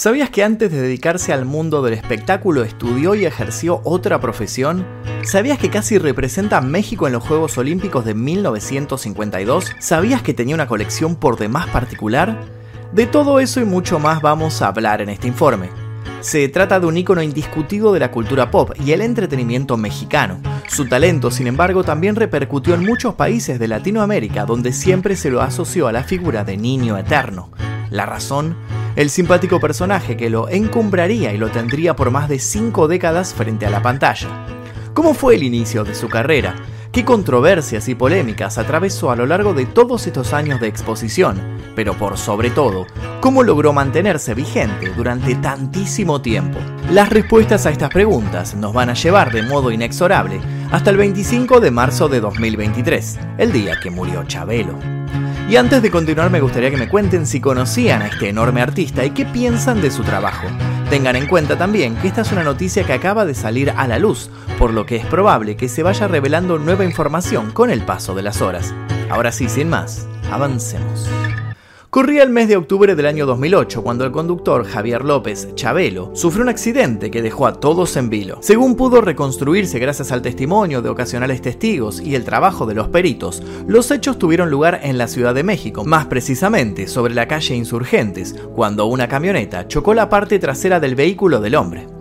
¿Sabías que antes de dedicarse al mundo del espectáculo estudió y ejerció otra profesión? ¿Sabías que casi representa a México en los Juegos Olímpicos de 1952? ¿Sabías que tenía una colección por demás particular? De todo eso y mucho más vamos a hablar en este informe. Se trata de un ícono indiscutido de la cultura pop y el entretenimiento mexicano. Su talento, sin embargo, también repercutió en muchos países de Latinoamérica donde siempre se lo asoció a la figura de niño eterno. La razón el simpático personaje que lo encumbraría y lo tendría por más de cinco décadas frente a la pantalla. ¿Cómo fue el inicio de su carrera? ¿Qué controversias y polémicas atravesó a lo largo de todos estos años de exposición? Pero por sobre todo, ¿cómo logró mantenerse vigente durante tantísimo tiempo? Las respuestas a estas preguntas nos van a llevar de modo inexorable hasta el 25 de marzo de 2023, el día que murió Chabelo. Y antes de continuar me gustaría que me cuenten si conocían a este enorme artista y qué piensan de su trabajo. Tengan en cuenta también que esta es una noticia que acaba de salir a la luz, por lo que es probable que se vaya revelando nueva información con el paso de las horas. Ahora sí, sin más, avancemos. Corría el mes de octubre del año 2008 cuando el conductor Javier López Chabelo sufrió un accidente que dejó a todos en vilo. Según pudo reconstruirse gracias al testimonio de ocasionales testigos y el trabajo de los peritos, los hechos tuvieron lugar en la Ciudad de México, más precisamente sobre la calle Insurgentes, cuando una camioneta chocó la parte trasera del vehículo del hombre.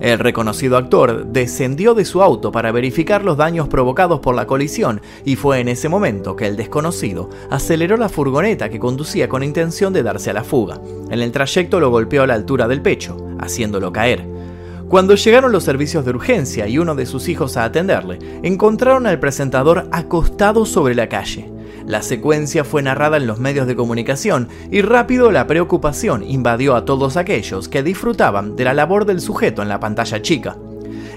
El reconocido actor descendió de su auto para verificar los daños provocados por la colisión y fue en ese momento que el desconocido aceleró la furgoneta que conducía con intención de darse a la fuga. En el trayecto lo golpeó a la altura del pecho, haciéndolo caer. Cuando llegaron los servicios de urgencia y uno de sus hijos a atenderle, encontraron al presentador acostado sobre la calle. La secuencia fue narrada en los medios de comunicación y rápido la preocupación invadió a todos aquellos que disfrutaban de la labor del sujeto en la pantalla chica.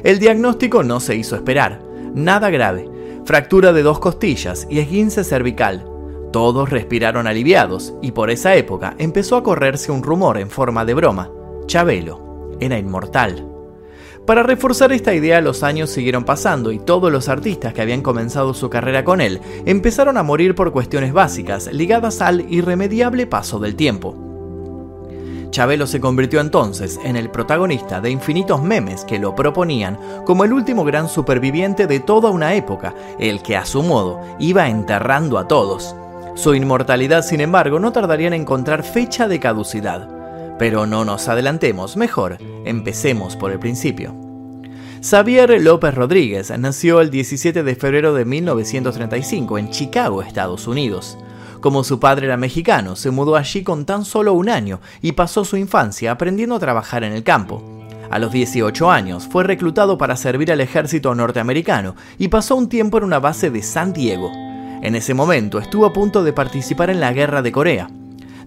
El diagnóstico no se hizo esperar, nada grave, fractura de dos costillas y esguince cervical. Todos respiraron aliviados y por esa época empezó a correrse un rumor en forma de broma. Chabelo era inmortal. Para reforzar esta idea los años siguieron pasando y todos los artistas que habían comenzado su carrera con él empezaron a morir por cuestiones básicas ligadas al irremediable paso del tiempo. Chabelo se convirtió entonces en el protagonista de infinitos memes que lo proponían como el último gran superviviente de toda una época, el que a su modo iba enterrando a todos. Su inmortalidad, sin embargo, no tardaría en encontrar fecha de caducidad. Pero no nos adelantemos, mejor, empecemos por el principio. Xavier López Rodríguez nació el 17 de febrero de 1935 en Chicago, Estados Unidos. Como su padre era mexicano, se mudó allí con tan solo un año y pasó su infancia aprendiendo a trabajar en el campo. A los 18 años fue reclutado para servir al ejército norteamericano y pasó un tiempo en una base de San Diego. En ese momento estuvo a punto de participar en la Guerra de Corea.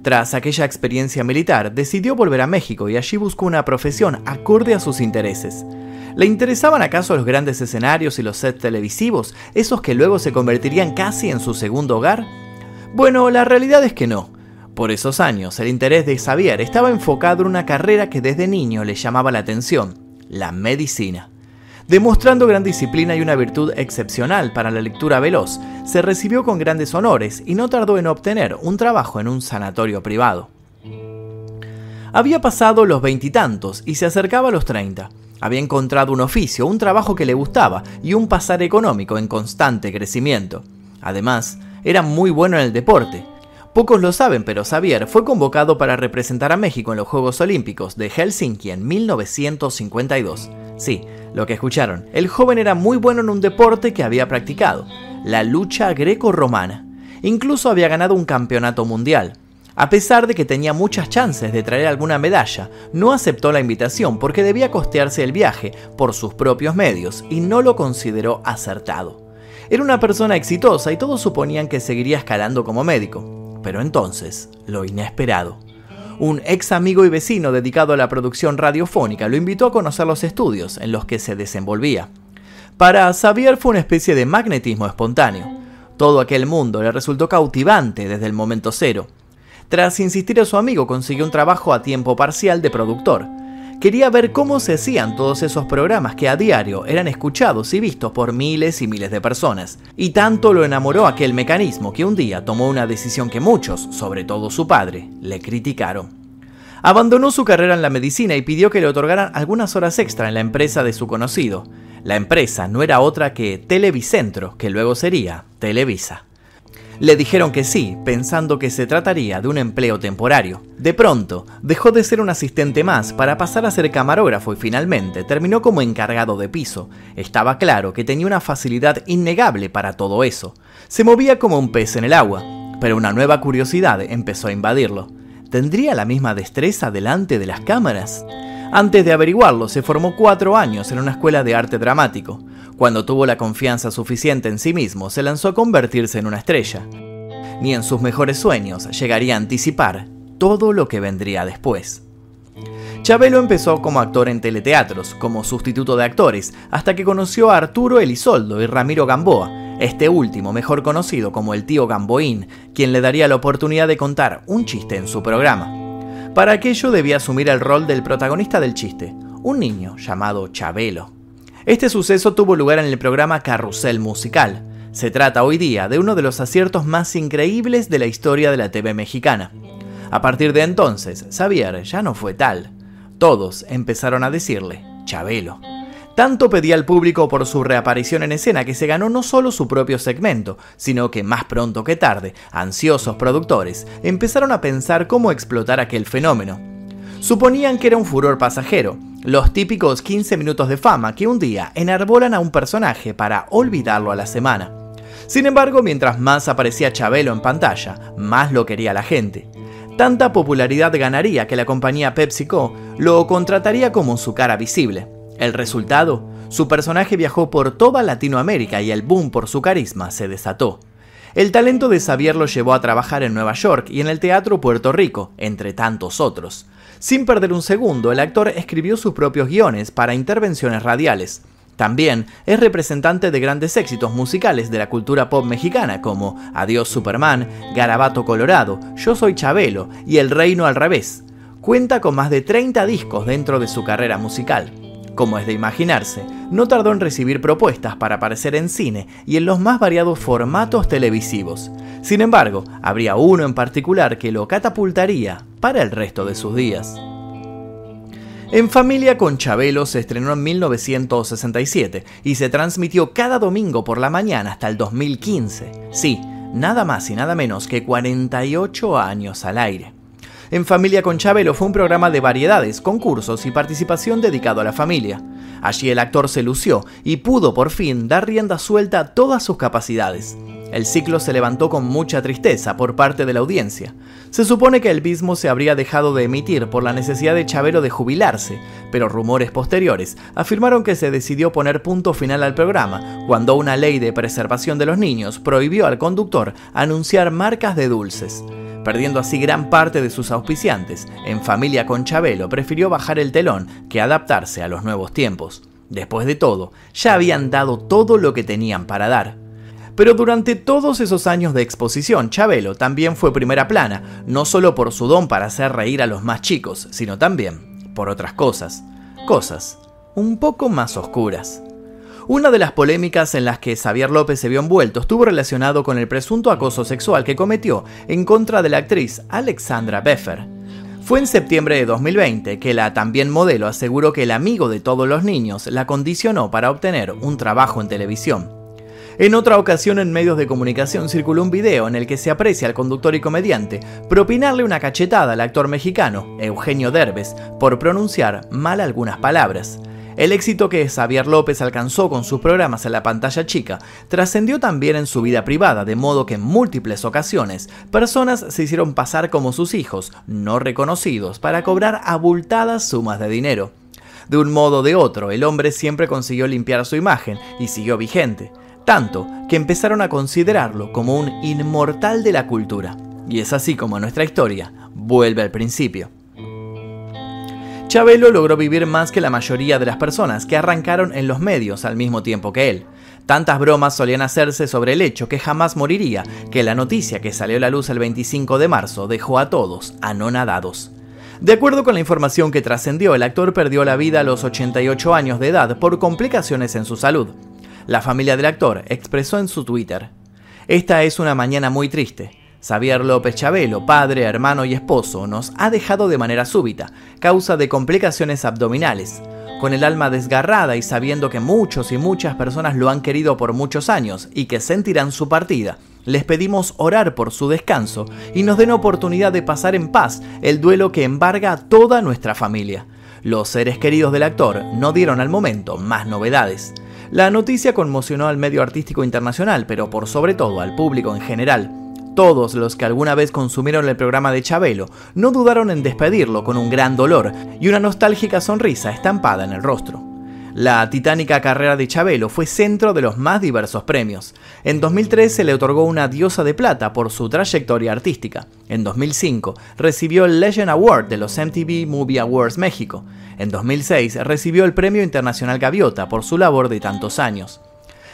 Tras aquella experiencia militar, decidió volver a México y allí buscó una profesión acorde a sus intereses. ¿Le interesaban acaso los grandes escenarios y los sets televisivos, esos que luego se convertirían casi en su segundo hogar? Bueno, la realidad es que no. Por esos años, el interés de Xavier estaba enfocado en una carrera que desde niño le llamaba la atención, la medicina. Demostrando gran disciplina y una virtud excepcional para la lectura veloz, se recibió con grandes honores y no tardó en obtener un trabajo en un sanatorio privado. Había pasado los veintitantos y, se acercaba a los treinta. Había encontrado un oficio, un trabajo que le gustaba y un pasar económico en constante crecimiento. Además, era muy bueno en el deporte. Pocos lo saben, pero Xavier fue convocado para representar a México en los Juegos Olímpicos de Helsinki en 1952. Sí, lo que escucharon, el joven era muy bueno en un deporte que había practicado, la lucha greco-romana. Incluso había ganado un campeonato mundial. A pesar de que tenía muchas chances de traer alguna medalla, no aceptó la invitación porque debía costearse el viaje por sus propios medios y no lo consideró acertado. Era una persona exitosa y todos suponían que seguiría escalando como médico. Pero entonces, lo inesperado un ex amigo y vecino dedicado a la producción radiofónica lo invitó a conocer los estudios en los que se desenvolvía. Para Xavier fue una especie de magnetismo espontáneo. Todo aquel mundo le resultó cautivante desde el momento cero. Tras insistir a su amigo consiguió un trabajo a tiempo parcial de productor, Quería ver cómo se hacían todos esos programas que a diario eran escuchados y vistos por miles y miles de personas. Y tanto lo enamoró aquel mecanismo que un día tomó una decisión que muchos, sobre todo su padre, le criticaron. Abandonó su carrera en la medicina y pidió que le otorgaran algunas horas extra en la empresa de su conocido. La empresa no era otra que Televicentro, que luego sería Televisa. Le dijeron que sí, pensando que se trataría de un empleo temporario. De pronto, dejó de ser un asistente más para pasar a ser camarógrafo y finalmente terminó como encargado de piso. Estaba claro que tenía una facilidad innegable para todo eso. Se movía como un pez en el agua, pero una nueva curiosidad empezó a invadirlo. ¿Tendría la misma destreza delante de las cámaras? Antes de averiguarlo, se formó cuatro años en una escuela de arte dramático. Cuando tuvo la confianza suficiente en sí mismo, se lanzó a convertirse en una estrella. Ni en sus mejores sueños llegaría a anticipar todo lo que vendría después. Chabelo empezó como actor en teleteatros, como sustituto de actores, hasta que conoció a Arturo Elisoldo y Ramiro Gamboa, este último mejor conocido como el tío Gamboín, quien le daría la oportunidad de contar un chiste en su programa. Para aquello debía asumir el rol del protagonista del chiste, un niño llamado Chabelo. Este suceso tuvo lugar en el programa Carrusel Musical. Se trata hoy día de uno de los aciertos más increíbles de la historia de la TV mexicana. A partir de entonces, Xavier ya no fue tal. Todos empezaron a decirle Chabelo. Tanto pedía al público por su reaparición en escena que se ganó no solo su propio segmento, sino que más pronto que tarde, ansiosos productores empezaron a pensar cómo explotar aquel fenómeno. Suponían que era un furor pasajero, los típicos 15 minutos de fama que un día enarbolan a un personaje para olvidarlo a la semana. Sin embargo, mientras más aparecía Chabelo en pantalla, más lo quería la gente. Tanta popularidad ganaría que la compañía PepsiCo lo contrataría como su cara visible. El resultado, su personaje viajó por toda Latinoamérica y el boom por su carisma se desató. El talento de Xavier lo llevó a trabajar en Nueva York y en el Teatro Puerto Rico, entre tantos otros. Sin perder un segundo, el actor escribió sus propios guiones para intervenciones radiales. También es representante de grandes éxitos musicales de la cultura pop mexicana como Adiós Superman, Garabato Colorado, Yo Soy Chabelo y El Reino al Revés. Cuenta con más de 30 discos dentro de su carrera musical. Como es de imaginarse, no tardó en recibir propuestas para aparecer en cine y en los más variados formatos televisivos. Sin embargo, habría uno en particular que lo catapultaría para el resto de sus días. En Familia con Chabelo se estrenó en 1967 y se transmitió cada domingo por la mañana hasta el 2015. Sí, nada más y nada menos que 48 años al aire. En Familia con Chabelo fue un programa de variedades, concursos y participación dedicado a la familia. Allí el actor se lució y pudo por fin dar rienda suelta a todas sus capacidades. El ciclo se levantó con mucha tristeza por parte de la audiencia. Se supone que el mismo se habría dejado de emitir por la necesidad de Chavero de jubilarse, pero rumores posteriores afirmaron que se decidió poner punto final al programa cuando una ley de preservación de los niños prohibió al conductor anunciar marcas de dulces. Perdiendo así gran parte de sus auspiciantes, en familia con Chabelo prefirió bajar el telón que adaptarse a los nuevos tiempos. Después de todo, ya habían dado todo lo que tenían para dar. Pero durante todos esos años de exposición, Chabelo también fue primera plana, no solo por su don para hacer reír a los más chicos, sino también por otras cosas. Cosas un poco más oscuras. Una de las polémicas en las que Xavier López se vio envuelto estuvo relacionado con el presunto acoso sexual que cometió en contra de la actriz Alexandra Beffer. Fue en septiembre de 2020 que la también modelo aseguró que el amigo de todos los niños la condicionó para obtener un trabajo en televisión. En otra ocasión en medios de comunicación circuló un video en el que se aprecia al conductor y comediante propinarle una cachetada al actor mexicano, Eugenio Derbez, por pronunciar mal algunas palabras. El éxito que Xavier López alcanzó con sus programas en la pantalla chica trascendió también en su vida privada, de modo que en múltiples ocasiones personas se hicieron pasar como sus hijos, no reconocidos, para cobrar abultadas sumas de dinero. De un modo o de otro, el hombre siempre consiguió limpiar su imagen y siguió vigente tanto que empezaron a considerarlo como un inmortal de la cultura. Y es así como nuestra historia vuelve al principio. Chabelo logró vivir más que la mayoría de las personas que arrancaron en los medios al mismo tiempo que él. Tantas bromas solían hacerse sobre el hecho que jamás moriría, que la noticia que salió a la luz el 25 de marzo dejó a todos anonadados. De acuerdo con la información que trascendió, el actor perdió la vida a los 88 años de edad por complicaciones en su salud. La familia del actor expresó en su Twitter, Esta es una mañana muy triste. Xavier López Chabelo, padre, hermano y esposo, nos ha dejado de manera súbita, causa de complicaciones abdominales. Con el alma desgarrada y sabiendo que muchos y muchas personas lo han querido por muchos años y que sentirán su partida, les pedimos orar por su descanso y nos den oportunidad de pasar en paz el duelo que embarga a toda nuestra familia. Los seres queridos del actor no dieron al momento más novedades. La noticia conmocionó al medio artístico internacional, pero por sobre todo al público en general. Todos los que alguna vez consumieron el programa de Chabelo no dudaron en despedirlo con un gran dolor y una nostálgica sonrisa estampada en el rostro. La titánica carrera de Chabelo fue centro de los más diversos premios. En 2003 se le otorgó una diosa de plata por su trayectoria artística. En 2005 recibió el Legend Award de los MTV Movie Awards México. En 2006 recibió el Premio Internacional Gaviota por su labor de tantos años.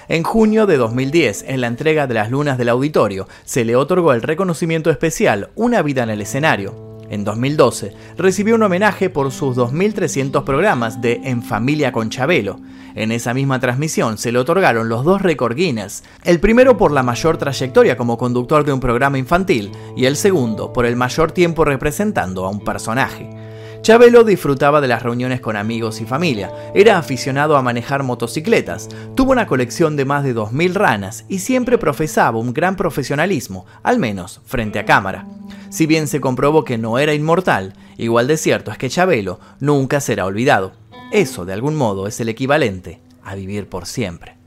En junio de 2010, en la entrega de las lunas del auditorio, se le otorgó el reconocimiento especial Una vida en el escenario. En 2012 recibió un homenaje por sus 2.300 programas de En Familia con Chabelo. En esa misma transmisión se le otorgaron los dos récord Guinness, el primero por la mayor trayectoria como conductor de un programa infantil y el segundo por el mayor tiempo representando a un personaje. Chabelo disfrutaba de las reuniones con amigos y familia, era aficionado a manejar motocicletas, tuvo una colección de más de 2.000 ranas y siempre profesaba un gran profesionalismo, al menos frente a cámara. Si bien se comprobó que no era inmortal, igual de cierto es que Chabelo nunca será olvidado. Eso, de algún modo, es el equivalente a vivir por siempre.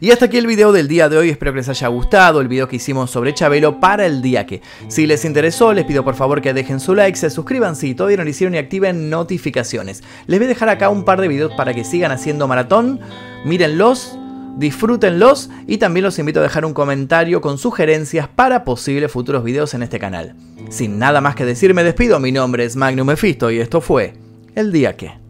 Y hasta aquí el video del día de hoy, espero que les haya gustado el video que hicimos sobre Chabelo para el día que. Si les interesó, les pido por favor que dejen su like, se suscriban si todavía no lo hicieron y activen notificaciones. Les voy a dejar acá un par de videos para que sigan haciendo maratón, mírenlos, disfrútenlos y también los invito a dejar un comentario con sugerencias para posibles futuros videos en este canal. Sin nada más que decir me despido, mi nombre es Magnum Mephisto y esto fue El Día Que.